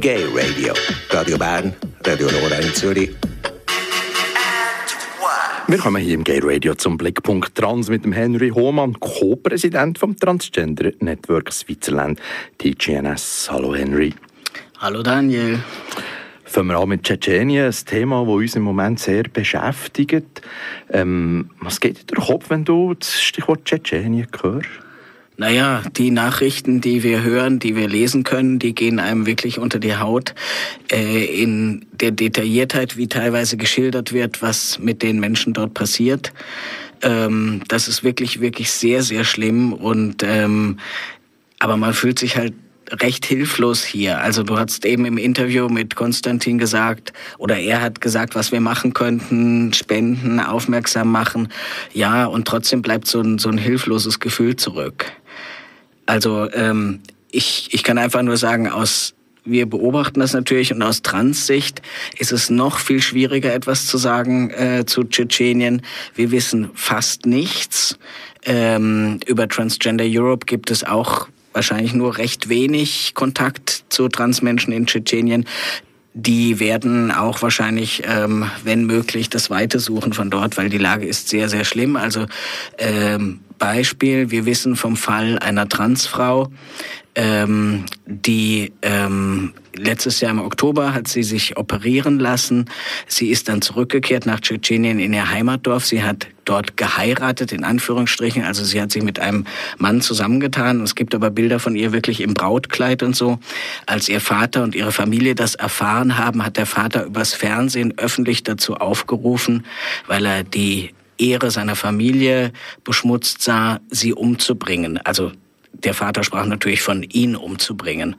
Gay Radio. Radio Bern, Radio Nora in Zürich. Wir kommen hier im Gay Radio zum Blickpunkt Trans mit dem Henry Hohmann, Co-Präsident vom Transgender Network Switzerland, TGNS. Hallo Henry. Hallo Daniel. Fangen wir an mit Tschetschenien, ein Thema, das uns im Moment sehr beschäftigt. Ähm, was geht dir durch den Kopf, wenn du das Stichwort Tschetschenien hörst? Naja, die Nachrichten, die wir hören, die wir lesen können, die gehen einem wirklich unter die Haut. Äh, in der Detailliertheit, wie teilweise geschildert wird, was mit den Menschen dort passiert. Ähm, das ist wirklich, wirklich sehr, sehr schlimm. Und ähm, aber man fühlt sich halt recht hilflos hier. Also du hast eben im Interview mit Konstantin gesagt, oder er hat gesagt, was wir machen könnten, spenden, aufmerksam machen. Ja, und trotzdem bleibt so ein, so ein hilfloses Gefühl zurück. Also ähm, ich, ich kann einfach nur sagen, aus wir beobachten das natürlich und aus Transsicht ist es noch viel schwieriger, etwas zu sagen äh, zu Tschetschenien. Wir wissen fast nichts. Ähm, über Transgender Europe gibt es auch wahrscheinlich nur recht wenig Kontakt zu Transmenschen in Tschetschenien. Die werden auch wahrscheinlich, ähm, wenn möglich, das Weite suchen von dort, weil die Lage ist sehr, sehr schlimm. Also ähm, Beispiel, wir wissen vom Fall einer Transfrau, ähm, die ähm, letztes Jahr im Oktober hat sie sich operieren lassen. Sie ist dann zurückgekehrt nach Tschetschenien in ihr Heimatdorf. Sie hat dort geheiratet, in Anführungsstrichen. Also sie hat sich mit einem Mann zusammengetan. Es gibt aber Bilder von ihr wirklich im Brautkleid und so. Als ihr Vater und ihre Familie das erfahren haben, hat der Vater übers Fernsehen öffentlich dazu aufgerufen, weil er die Ehre seiner Familie beschmutzt sah, sie umzubringen. Also der Vater sprach natürlich von ihn umzubringen.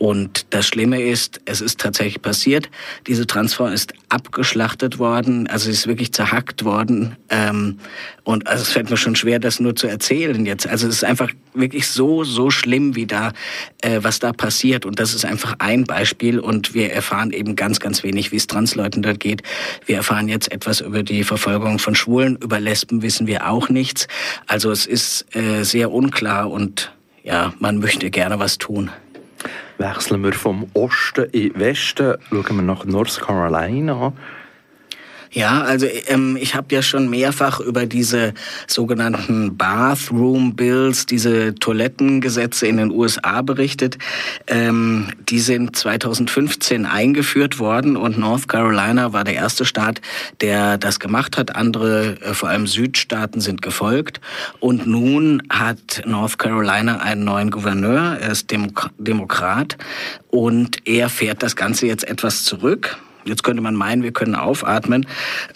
Und das Schlimme ist, es ist tatsächlich passiert. Diese Transfrau ist abgeschlachtet worden, also sie ist wirklich zerhackt worden. Ähm, und also es fällt mir schon schwer, das nur zu erzählen jetzt. Also es ist einfach wirklich so, so schlimm, wie da, äh, was da passiert. Und das ist einfach ein Beispiel. Und wir erfahren eben ganz, ganz wenig, wie es Transleuten dort geht. Wir erfahren jetzt etwas über die Verfolgung von Schwulen. Über Lesben wissen wir auch nichts. Also es ist äh, sehr unklar und ja, man möchte gerne was tun. Wechseln wir vom Osten in den Westen, schauen wir nach North Carolina. Ja, also ähm, ich habe ja schon mehrfach über diese sogenannten Bathroom Bills, diese Toilettengesetze in den USA berichtet. Ähm, die sind 2015 eingeführt worden und North Carolina war der erste Staat, der das gemacht hat. Andere, äh, vor allem Südstaaten, sind gefolgt. Und nun hat North Carolina einen neuen Gouverneur, er ist Demok Demokrat und er fährt das Ganze jetzt etwas zurück. Jetzt könnte man meinen, wir können aufatmen,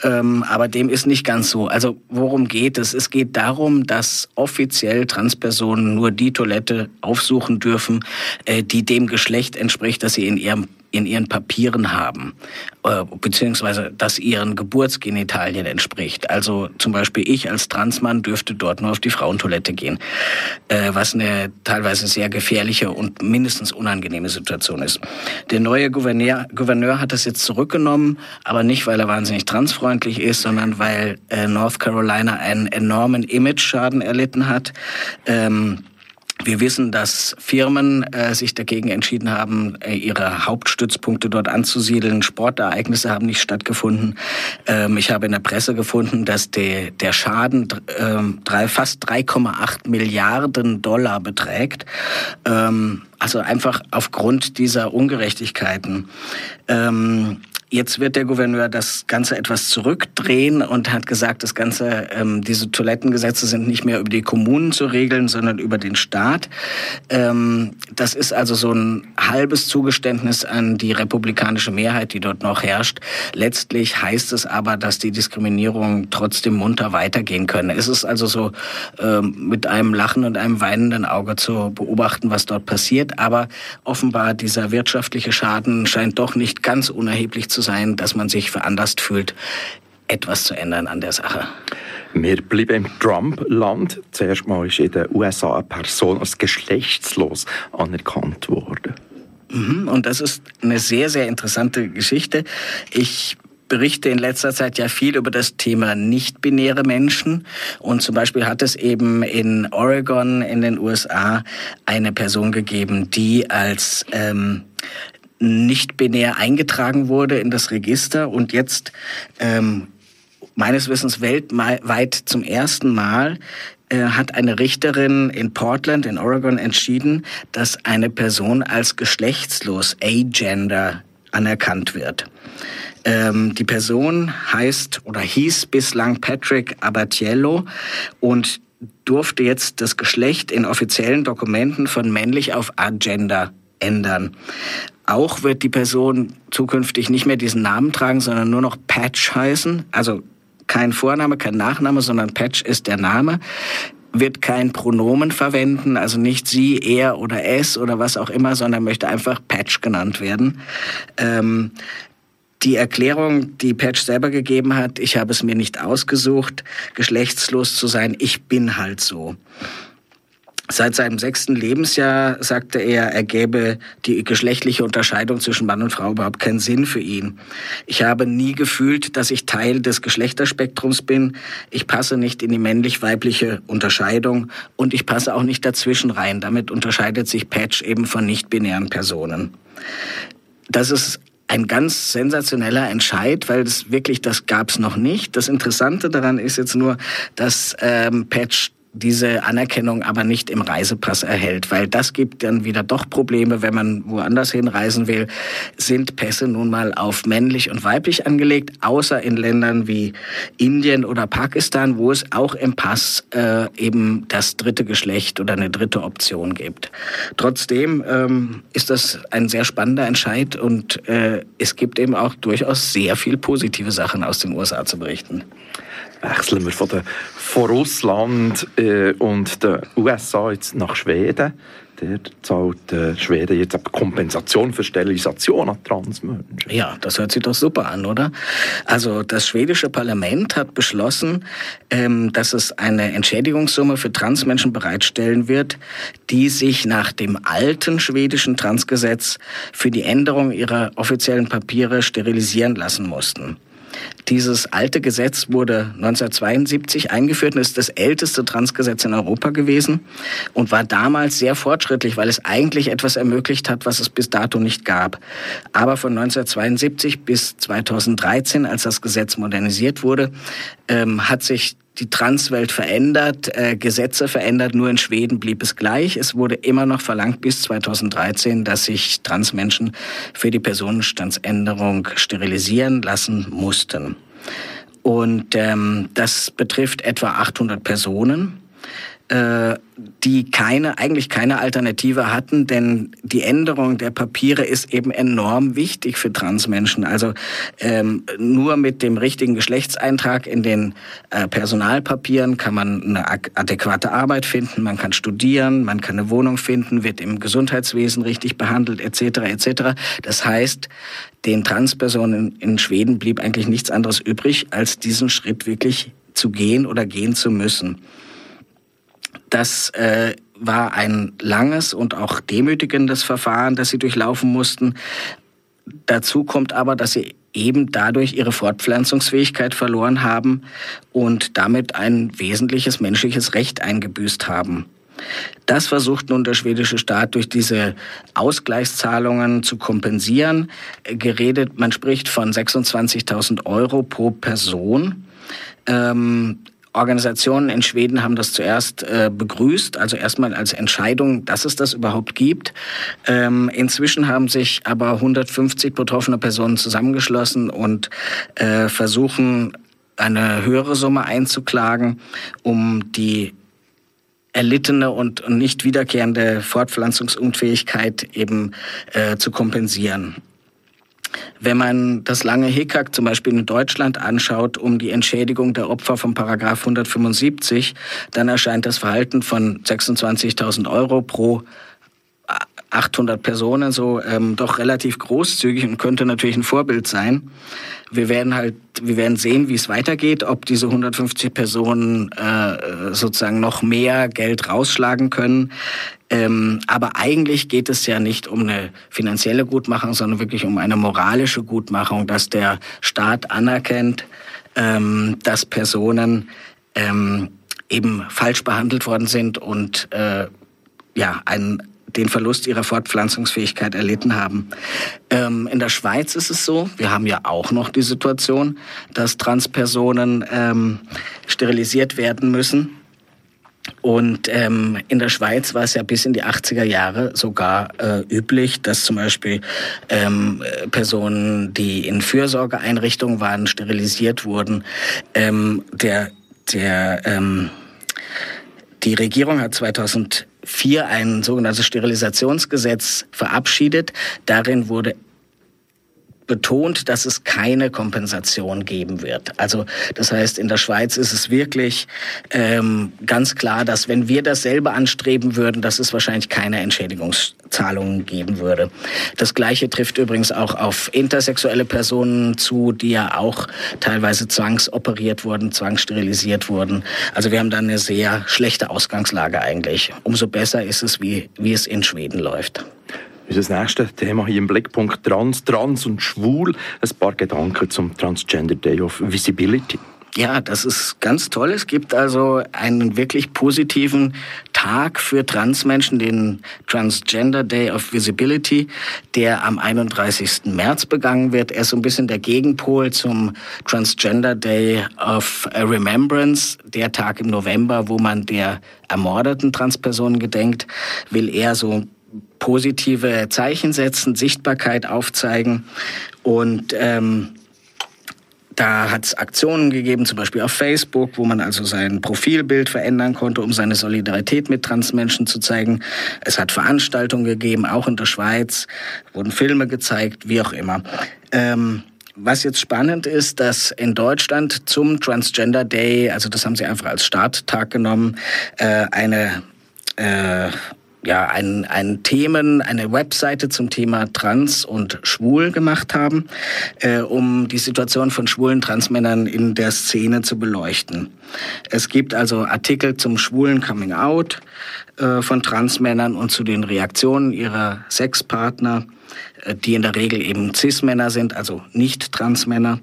ähm, aber dem ist nicht ganz so. Also worum geht es? Es geht darum, dass offiziell Transpersonen nur die Toilette aufsuchen dürfen, äh, die dem Geschlecht entspricht, das sie in ihrem in ihren Papieren haben, äh, beziehungsweise das ihren Geburtsgenitalien entspricht. Also zum Beispiel ich als Transmann dürfte dort nur auf die Frauentoilette gehen, äh, was eine teilweise sehr gefährliche und mindestens unangenehme Situation ist. Der neue Gouverneur, Gouverneur hat das jetzt zurückgenommen, aber nicht, weil er wahnsinnig transfreundlich ist, sondern weil äh, North Carolina einen enormen Image-Schaden erlitten hat. Ähm, wir wissen, dass Firmen äh, sich dagegen entschieden haben, äh, ihre Hauptstützpunkte dort anzusiedeln. Sportereignisse haben nicht stattgefunden. Ähm, ich habe in der Presse gefunden, dass de, der Schaden äh, drei, fast 3,8 Milliarden Dollar beträgt. Ähm, also einfach aufgrund dieser Ungerechtigkeiten. Ähm, Jetzt wird der Gouverneur das Ganze etwas zurückdrehen und hat gesagt, das Ganze, ähm, diese Toilettengesetze sind nicht mehr über die Kommunen zu regeln, sondern über den Staat. Ähm, das ist also so ein halbes Zugeständnis an die republikanische Mehrheit, die dort noch herrscht. Letztlich heißt es aber, dass die Diskriminierung trotzdem munter weitergehen können. Es ist also so ähm, mit einem Lachen und einem weinenden Auge zu beobachten, was dort passiert. Aber offenbar dieser wirtschaftliche Schaden scheint doch nicht ganz unerheblich zu sein, dass man sich veranlasst fühlt, etwas zu ändern an der Sache. Wir bleiben im Trump-Land. Zuerst mal ist in den USA eine Person als geschlechtslos anerkannt worden. Mhm, und das ist eine sehr, sehr interessante Geschichte. Ich berichte in letzter Zeit ja viel über das Thema nicht-binäre Menschen. Und zum Beispiel hat es eben in Oregon in den USA eine Person gegeben, die als ähm, nicht binär eingetragen wurde in das Register und jetzt ähm, meines Wissens weltweit zum ersten Mal äh, hat eine Richterin in Portland in Oregon entschieden, dass eine Person als geschlechtslos, agender anerkannt wird. Ähm, die Person heißt oder hieß bislang Patrick Abatiello und durfte jetzt das Geschlecht in offiziellen Dokumenten von männlich auf agender ändern. Auch wird die Person zukünftig nicht mehr diesen Namen tragen, sondern nur noch Patch heißen. Also kein Vorname, kein Nachname, sondern Patch ist der Name wird kein Pronomen verwenden, also nicht sie, er oder es oder was auch immer, sondern möchte einfach Patch genannt werden. Ähm, die Erklärung, die Patch selber gegeben hat, ich habe es mir nicht ausgesucht, geschlechtslos zu sein, ich bin halt so. Seit seinem sechsten Lebensjahr sagte er, er gäbe die geschlechtliche Unterscheidung zwischen Mann und Frau überhaupt keinen Sinn für ihn. Ich habe nie gefühlt, dass ich Teil des Geschlechterspektrums bin. Ich passe nicht in die männlich-weibliche Unterscheidung und ich passe auch nicht dazwischen rein. Damit unterscheidet sich Patch eben von nicht-binären Personen. Das ist ein ganz sensationeller Entscheid, weil es wirklich, das gab es noch nicht. Das Interessante daran ist jetzt nur, dass ähm, Patch diese Anerkennung aber nicht im Reisepass erhält, weil das gibt dann wieder doch Probleme, wenn man woanders hinreisen will, sind Pässe nun mal auf männlich und weiblich angelegt, außer in Ländern wie Indien oder Pakistan, wo es auch im Pass äh, eben das dritte Geschlecht oder eine dritte Option gibt. Trotzdem ähm, ist das ein sehr spannender Entscheid und äh, es gibt eben auch durchaus sehr viel positive Sachen aus den USA zu berichten wechseln wir von, der, von Russland äh, und den USA jetzt nach Schweden. Der zahlt äh, Schweden jetzt eine Kompensation für Sterilisation an Transmenschen. Ja, das hört sich doch super an, oder? Also das schwedische Parlament hat beschlossen, ähm, dass es eine Entschädigungssumme für Transmenschen bereitstellen wird, die sich nach dem alten schwedischen Transgesetz für die Änderung ihrer offiziellen Papiere sterilisieren lassen mussten. Dieses alte Gesetz wurde 1972 eingeführt und ist das älteste Transgesetz in Europa gewesen und war damals sehr fortschrittlich, weil es eigentlich etwas ermöglicht hat, was es bis dato nicht gab. Aber von 1972 bis 2013, als das Gesetz modernisiert wurde, ähm, hat sich die Transwelt verändert, äh, Gesetze verändert, nur in Schweden blieb es gleich. Es wurde immer noch verlangt bis 2013, dass sich Transmenschen für die Personenstandsänderung sterilisieren lassen mussten. Und ähm, das betrifft etwa 800 Personen. Äh, die keine, eigentlich keine Alternative hatten, denn die Änderung der Papiere ist eben enorm wichtig für Transmenschen. Also ähm, nur mit dem richtigen Geschlechtseintrag in den äh, Personalpapieren kann man eine adäquate Arbeit finden, man kann studieren, man kann eine Wohnung finden, wird im Gesundheitswesen richtig behandelt, etc. etc. Das heißt, den Transpersonen in Schweden blieb eigentlich nichts anderes übrig, als diesen Schritt wirklich zu gehen oder gehen zu müssen. Das äh, war ein langes und auch demütigendes Verfahren, das sie durchlaufen mussten. Dazu kommt aber, dass sie eben dadurch ihre Fortpflanzungsfähigkeit verloren haben und damit ein wesentliches menschliches Recht eingebüßt haben. Das versucht nun der schwedische Staat durch diese Ausgleichszahlungen zu kompensieren. Geredet, man spricht von 26.000 Euro pro Person. Ähm, Organisationen in Schweden haben das zuerst äh, begrüßt, also erstmal als Entscheidung, dass es das überhaupt gibt. Ähm, inzwischen haben sich aber 150 betroffene Personen zusammengeschlossen und äh, versuchen, eine höhere Summe einzuklagen, um die erlittene und nicht wiederkehrende Fortpflanzungsunfähigkeit eben äh, zu kompensieren. Wenn man das lange Hickhack zum Beispiel in Deutschland anschaut, um die Entschädigung der Opfer von Paragraph 175, dann erscheint das Verhalten von 26.000 Euro pro 800 Personen so ähm, doch relativ großzügig und könnte natürlich ein Vorbild sein. Wir werden halt, wir werden sehen, wie es weitergeht, ob diese 150 Personen äh, sozusagen noch mehr Geld rausschlagen können. Ähm, aber eigentlich geht es ja nicht um eine finanzielle Gutmachung, sondern wirklich um eine moralische Gutmachung, dass der Staat anerkennt, ähm, dass Personen ähm, eben falsch behandelt worden sind und äh, ja, ein den Verlust ihrer Fortpflanzungsfähigkeit erlitten haben. Ähm, in der Schweiz ist es so, wir haben ja auch noch die Situation, dass Transpersonen ähm, sterilisiert werden müssen. Und ähm, in der Schweiz war es ja bis in die 80er Jahre sogar äh, üblich, dass zum Beispiel ähm, Personen, die in Fürsorgeeinrichtungen waren, sterilisiert wurden. Ähm, der, der, ähm, die Regierung hat 2004 ein sogenanntes Sterilisationsgesetz verabschiedet. Darin wurde betont, dass es keine Kompensation geben wird. Also das heißt, in der Schweiz ist es wirklich ähm, ganz klar, dass wenn wir dasselbe anstreben würden, dass es wahrscheinlich keine Entschädigungszahlungen geben würde. Das Gleiche trifft übrigens auch auf intersexuelle Personen zu, die ja auch teilweise zwangsoperiert wurden, zwangssterilisiert wurden. Also wir haben da eine sehr schlechte Ausgangslage eigentlich. Umso besser ist es, wie, wie es in Schweden läuft. Unser nächstes Thema hier im Blickpunkt Trans, Trans und Schwul. Ein paar Gedanken zum Transgender Day of Visibility. Ja, das ist ganz toll. Es gibt also einen wirklich positiven Tag für Transmenschen, den Transgender Day of Visibility, der am 31. März begangen wird. Er ist so ein bisschen der Gegenpol zum Transgender Day of Remembrance, der Tag im November, wo man der ermordeten Transpersonen gedenkt, will er so positive Zeichen setzen, Sichtbarkeit aufzeigen und ähm, da hat es Aktionen gegeben, zum Beispiel auf Facebook, wo man also sein Profilbild verändern konnte, um seine Solidarität mit Transmenschen zu zeigen. Es hat Veranstaltungen gegeben, auch in der Schweiz, wurden Filme gezeigt, wie auch immer. Ähm, was jetzt spannend ist, dass in Deutschland zum Transgender Day, also das haben sie einfach als Starttag genommen, äh, eine äh, ja, ein, ein Themen, eine Webseite zum Thema Trans und Schwul gemacht haben, äh, um die Situation von schwulen Transmännern in der Szene zu beleuchten. Es gibt also Artikel zum schwulen Coming Out äh, von Transmännern und zu den Reaktionen ihrer Sexpartner, äh, die in der Regel eben Cis-Männer sind, also nicht Transmänner.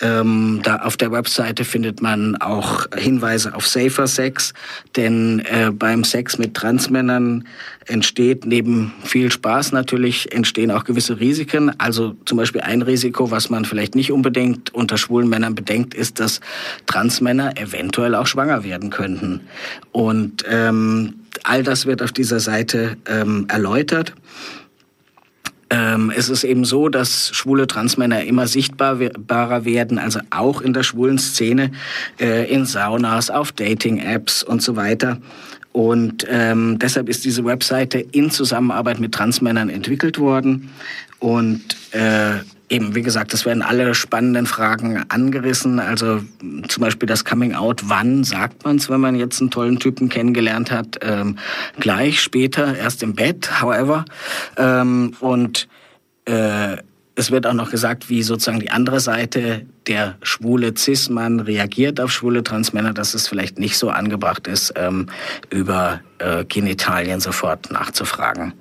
Ähm, da auf der Webseite findet man auch Hinweise auf Safer Sex, denn äh, beim Sex mit Transmännern entsteht neben viel Spaß natürlich entstehen auch gewisse Risiken. Also zum Beispiel ein Risiko, was man vielleicht nicht unbedingt unter schwulen Männern bedenkt, ist, dass Transmänner eventuell auch schwanger werden könnten. Und ähm, all das wird auf dieser Seite ähm, erläutert. Ähm, es ist eben so, dass schwule Transmänner immer sichtbarer werden, also auch in der schwulen Szene, äh, in Saunas, auf Dating-Apps und so weiter. Und ähm, deshalb ist diese Webseite in Zusammenarbeit mit Transmännern entwickelt worden. Und äh, eben, wie gesagt, es werden alle spannenden Fragen angerissen. Also zum Beispiel das Coming Out. Wann sagt man es, wenn man jetzt einen tollen Typen kennengelernt hat? Ähm, gleich, später, erst im Bett, however. Ähm, und äh, es wird auch noch gesagt, wie sozusagen die andere Seite, der schwule Cis-Mann reagiert auf schwule Transmänner, dass es vielleicht nicht so angebracht ist, ähm, über äh, Genitalien sofort nachzufragen.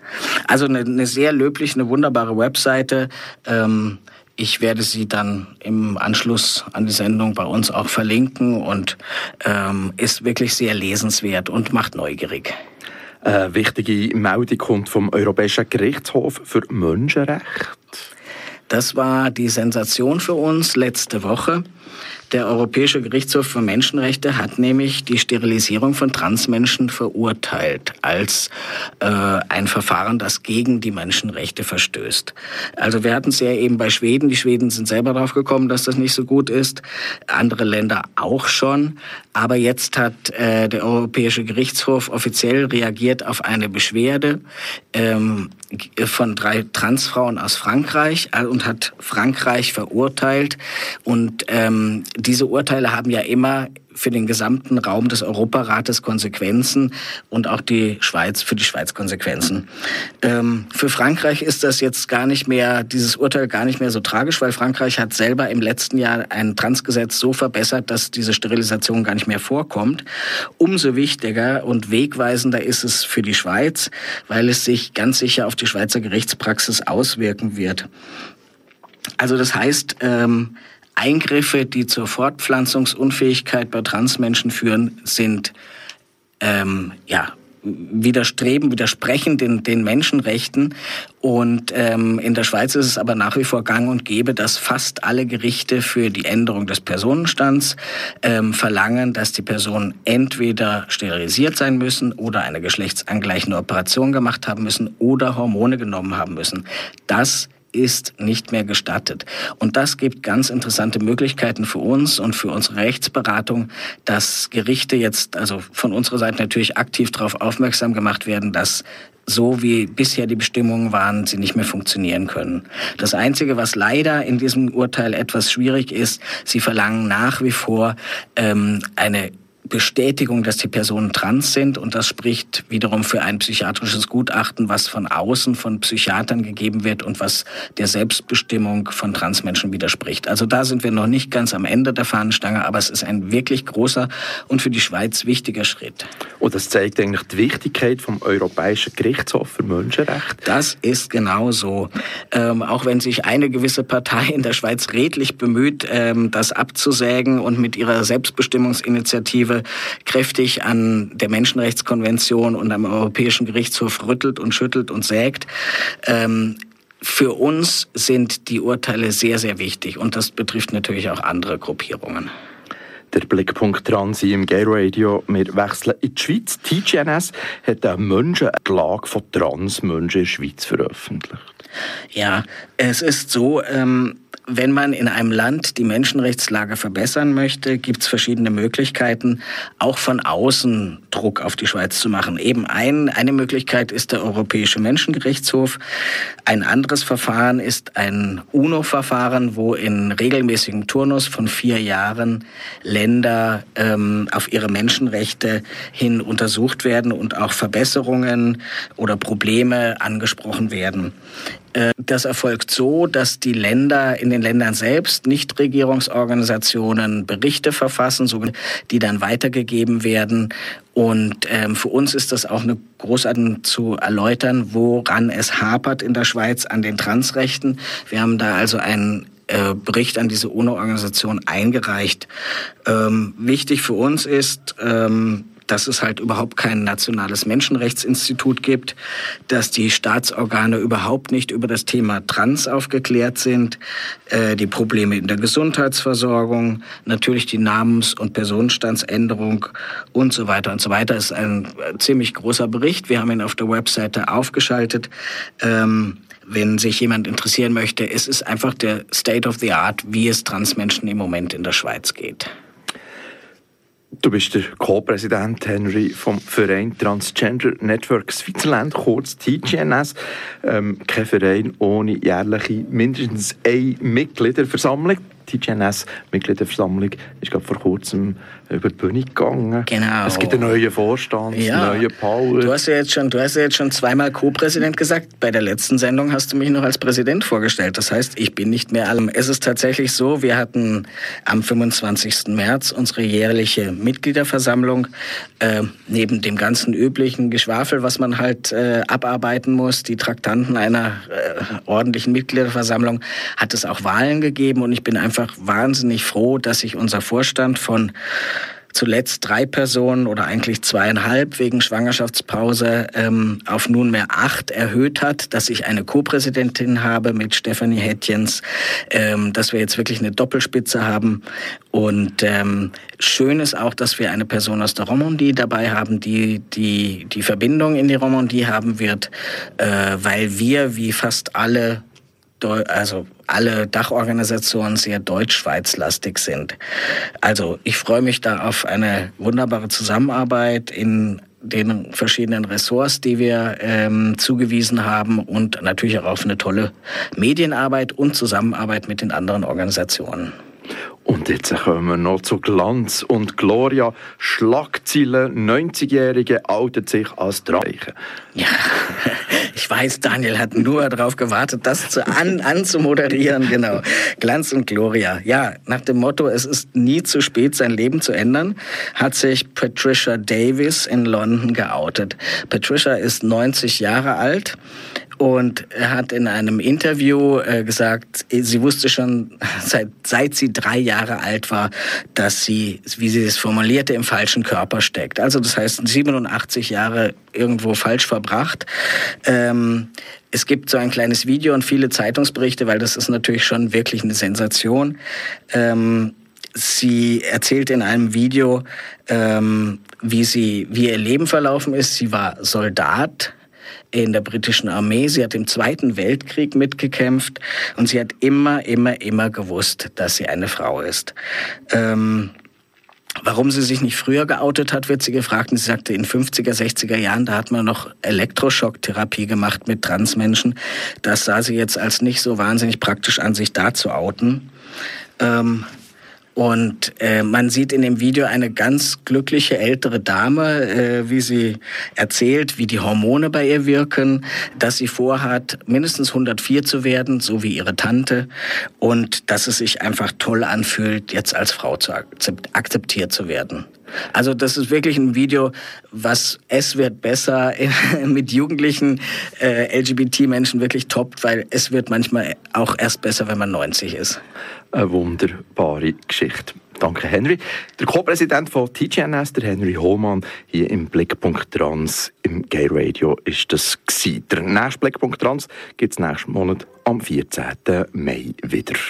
Also eine, eine, sehr löblich, eine wunderbare Webseite. Ähm, ich werde sie dann im Anschluss an die Sendung bei uns auch verlinken und ähm, ist wirklich sehr lesenswert und macht neugierig. Eine wichtige Meldung kommt vom Europäischen Gerichtshof für Menschenrechte. Das war die Sensation für uns letzte Woche. Der Europäische Gerichtshof für Menschenrechte hat nämlich die Sterilisierung von Transmenschen verurteilt als äh, ein Verfahren, das gegen die Menschenrechte verstößt. Also wir hatten es ja eben bei Schweden. Die Schweden sind selber drauf gekommen, dass das nicht so gut ist. Andere Länder auch schon. Aber jetzt hat äh, der Europäische Gerichtshof offiziell reagiert auf eine Beschwerde ähm, von drei Transfrauen aus Frankreich äh, und hat Frankreich verurteilt. Und ähm, diese Urteile haben ja immer für den gesamten Raum des Europarates Konsequenzen und auch die Schweiz für die Schweiz Konsequenzen. Ähm, für Frankreich ist das jetzt gar nicht mehr, dieses Urteil gar nicht mehr so tragisch, weil Frankreich hat selber im letzten Jahr ein Transgesetz so verbessert, dass diese Sterilisation gar nicht mehr vorkommt. Umso wichtiger und wegweisender ist es für die Schweiz, weil es sich ganz sicher auf die Schweizer Gerichtspraxis auswirken wird. Also das heißt, ähm, Eingriffe, die zur Fortpflanzungsunfähigkeit bei Transmenschen führen, sind ähm, ja widerstreben, widersprechen den, den Menschenrechten. Und ähm, in der Schweiz ist es aber nach wie vor gang und gäbe, dass fast alle Gerichte für die Änderung des Personenstands ähm, verlangen, dass die Personen entweder sterilisiert sein müssen oder eine geschlechtsangleichende Operation gemacht haben müssen oder Hormone genommen haben müssen. Das ist nicht mehr gestattet. Und das gibt ganz interessante Möglichkeiten für uns und für unsere Rechtsberatung, dass Gerichte jetzt, also von unserer Seite natürlich aktiv darauf aufmerksam gemacht werden, dass so wie bisher die Bestimmungen waren, sie nicht mehr funktionieren können. Das Einzige, was leider in diesem Urteil etwas schwierig ist, sie verlangen nach wie vor ähm, eine Bestätigung, dass die Personen trans sind und das spricht wiederum für ein psychiatrisches Gutachten, was von außen von Psychiatern gegeben wird und was der Selbstbestimmung von Transmenschen widerspricht. Also da sind wir noch nicht ganz am Ende der Fahnenstange, aber es ist ein wirklich großer und für die Schweiz wichtiger Schritt. Und das zeigt eigentlich die Wichtigkeit vom Europäischen Gerichtshof für Menschenrechte. Das ist genau so. Ähm, auch wenn sich eine gewisse Partei in der Schweiz redlich bemüht, ähm, das abzusägen und mit ihrer Selbstbestimmungsinitiative Kräftig an der Menschenrechtskonvention und am Europäischen Gerichtshof rüttelt und schüttelt und sägt. Ähm, für uns sind die Urteile sehr, sehr wichtig und das betrifft natürlich auch andere Gruppierungen. Der Blickpunkt dran Sie im Gay Radio. Wir wechseln in die Schweiz. TGNS hat eine Menschenklage von Transmenschen in der Schweiz veröffentlicht. Ja, es ist so, ähm, wenn man in einem Land die Menschenrechtslage verbessern möchte, gibt es verschiedene Möglichkeiten, auch von außen Druck auf die Schweiz zu machen. Eben ein, eine Möglichkeit ist der Europäische Menschengerichtshof. Ein anderes Verfahren ist ein UNO-Verfahren, wo in regelmäßigem Turnus von vier Jahren Länder ähm, auf ihre Menschenrechte hin untersucht werden und auch Verbesserungen oder Probleme angesprochen werden. Äh, das erfolgt so, dass die Länder in den Ländern selbst, Nichtregierungsorganisationen Berichte verfassen, die dann weitergegeben werden. Und ähm, für uns ist das auch eine großartige zu erläutern, woran es hapert in der Schweiz an den Transrechten. Wir haben da also einen äh, Bericht an diese UNO-Organisation eingereicht. Ähm, wichtig für uns ist, ähm, dass es halt überhaupt kein nationales Menschenrechtsinstitut gibt, dass die Staatsorgane überhaupt nicht über das Thema Trans aufgeklärt sind, äh, die Probleme in der Gesundheitsversorgung, natürlich die Namens- und Personenstandsänderung und so weiter und so weiter. Das ist ein äh, ziemlich großer Bericht. Wir haben ihn auf der Webseite aufgeschaltet. Ähm, wenn sich jemand interessieren möchte, es ist einfach der State of the Art, wie es Transmenschen im Moment in der Schweiz geht. Du bist der Co-Präsident Henry vom Verein Transgender Network Switzerland, kurz TGNS. Ähm, kein Verein ohne jährliche mindestens eine Mitgliederversammlung. TGNS-Mitgliederversammlung ist gerade vor kurzem über die Bühne gegangen. Genau. Es gibt einen neuen Vorstand, ja. neue Power. Du hast ja jetzt schon, du hast ja jetzt schon zweimal Co-Präsident gesagt. Bei der letzten Sendung hast du mich noch als Präsident vorgestellt. Das heißt, ich bin nicht mehr allem. Es ist tatsächlich so, wir hatten am 25. März unsere jährliche Mitgliederversammlung. Äh, neben dem ganzen üblichen Geschwafel, was man halt äh, abarbeiten muss, die Traktanten einer äh, ordentlichen Mitgliederversammlung, hat es auch Wahlen gegeben und ich bin einfach einfach wahnsinnig froh, dass sich unser Vorstand von zuletzt drei Personen oder eigentlich zweieinhalb wegen Schwangerschaftspause ähm, auf nunmehr acht erhöht hat, dass ich eine Co-Präsidentin habe mit Stefanie Hettjens, ähm, dass wir jetzt wirklich eine Doppelspitze haben. Und ähm, schön ist auch, dass wir eine Person aus der Romandie dabei haben, die die, die Verbindung in die Romandie haben wird, äh, weil wir wie fast alle also alle Dachorganisationen sehr deutsch-schweiz-lastig sind. Also ich freue mich da auf eine wunderbare Zusammenarbeit in den verschiedenen Ressorts, die wir ähm, zugewiesen haben und natürlich auch auf eine tolle Medienarbeit und Zusammenarbeit mit den anderen Organisationen. Und jetzt kommen wir noch zu Glanz und Gloria. Schlagziele, 90-Jährige outet sich als Dreiche. Ja, ich weiß, Daniel hat nur darauf gewartet, das zu an, anzumoderieren. Genau. Glanz und Gloria. Ja, nach dem Motto, es ist nie zu spät, sein Leben zu ändern, hat sich Patricia Davis in London geoutet. Patricia ist 90 Jahre alt und er hat in einem Interview äh, gesagt, sie wusste schon seit, seit sie drei Jahre alt war, dass sie, wie sie es formulierte, im falschen Körper steckt. Also das heißt 87 Jahre irgendwo falsch verbracht. Ähm, es gibt so ein kleines Video und viele Zeitungsberichte, weil das ist natürlich schon wirklich eine Sensation. Ähm, sie erzählt in einem Video, ähm, wie sie, wie ihr Leben verlaufen ist. Sie war Soldat in der britischen Armee. Sie hat im Zweiten Weltkrieg mitgekämpft und sie hat immer, immer, immer gewusst, dass sie eine Frau ist. Ähm, Warum sie sich nicht früher geoutet hat, wird sie gefragt. Und sie sagte, in 50er, 60er Jahren, da hat man noch Elektroschocktherapie gemacht mit Transmenschen. Das sah sie jetzt als nicht so wahnsinnig praktisch an, sich da zu outen. Ähm, und äh, man sieht in dem Video eine ganz glückliche ältere Dame, äh, wie sie erzählt, wie die Hormone bei ihr wirken, dass sie vorhat, mindestens 104 zu werden, so wie ihre Tante, und dass es sich einfach toll anfühlt, jetzt als Frau zu akzeptiert zu werden. Also das ist wirklich ein Video, was es wird besser mit jugendlichen äh, LGBT-Menschen wirklich toppt, weil es wird manchmal auch erst besser, wenn man 90 ist. Eine wunderbare Geschichte. Danke, Henry. Der Co-Präsident von TGNS, der Henry Hohmann, hier im Blickpunkt Trans im Gay Radio ist das gewesen. Der nächste Blickpunkt Trans gibt es nächsten Monat am 14. Mai wieder.